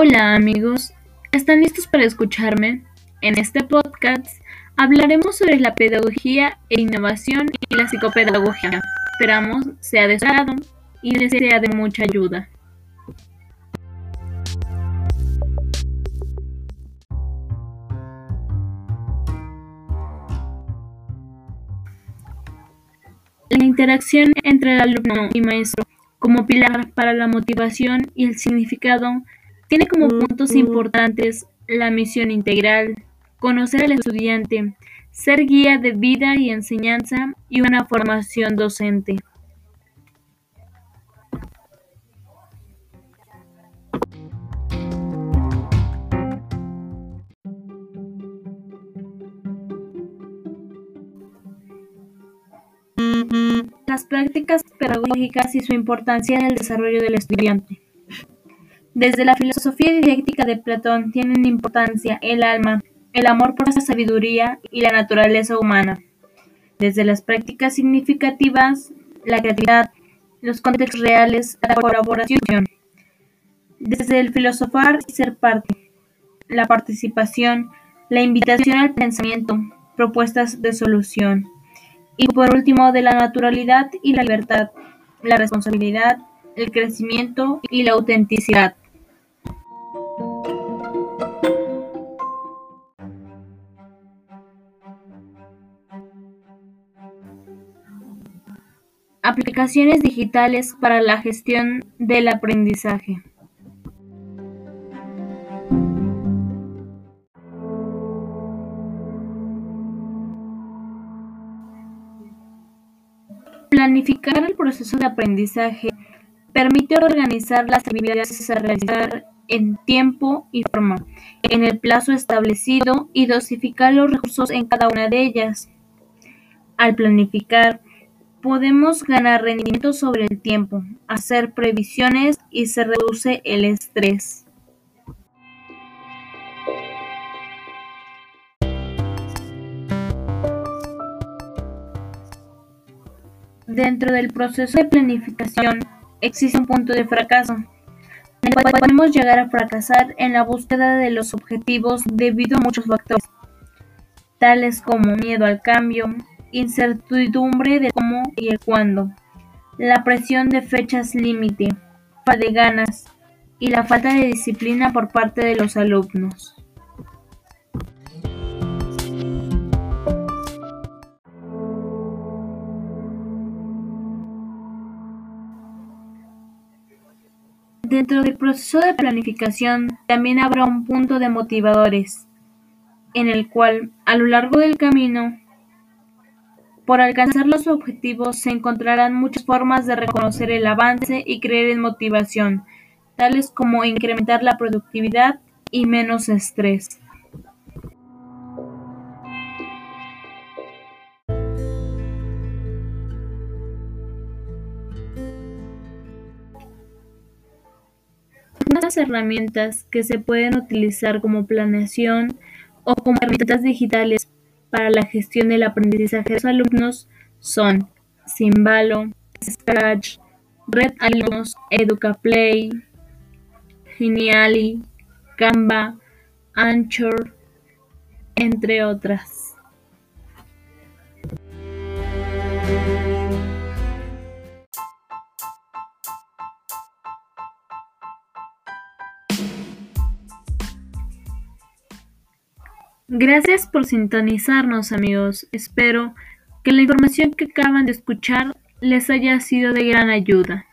Hola amigos, ¿están listos para escucharme? En este podcast hablaremos sobre la pedagogía e innovación y la psicopedagogía. Esperamos sea de su agrado y les sea de mucha ayuda. La interacción entre alumno y maestro como pilar para la motivación y el significado tiene como puntos importantes la misión integral, conocer al estudiante, ser guía de vida y enseñanza y una formación docente. Las prácticas pedagógicas y su importancia en el desarrollo del estudiante. Desde la filosofía didáctica de Platón tienen importancia el alma, el amor por la sabiduría y la naturaleza humana. Desde las prácticas significativas, la creatividad, los contextos reales, la colaboración. Desde el filosofar y ser parte, la participación, la invitación al pensamiento, propuestas de solución. Y por último, de la naturalidad y la libertad, la responsabilidad, el crecimiento y la autenticidad. Aplicaciones digitales para la gestión del aprendizaje. Planificar el proceso de aprendizaje permite organizar las actividades a realizar en tiempo y forma, en el plazo establecido y dosificar los recursos en cada una de ellas. Al planificar, Podemos ganar rendimiento sobre el tiempo, hacer previsiones y se reduce el estrés. Dentro del proceso de planificación existe un punto de fracaso, en podemos llegar a fracasar en la búsqueda de los objetivos debido a muchos factores, tales como miedo al cambio, incertidumbre de cómo y el cuándo, la presión de fechas límite, falta de ganas y la falta de disciplina por parte de los alumnos. Dentro del proceso de planificación también habrá un punto de motivadores, en el cual a lo largo del camino por alcanzar los objetivos se encontrarán muchas formas de reconocer el avance y creer en motivación, tales como incrementar la productividad y menos estrés. Unas herramientas que se pueden utilizar como planeación o como herramientas digitales para la gestión del aprendizaje de los alumnos son Simbalo, Scratch, Red Alumnos, EducaPlay, Geniali, Canva, Anchor, entre otras. Gracias por sintonizarnos amigos, espero que la información que acaban de escuchar les haya sido de gran ayuda.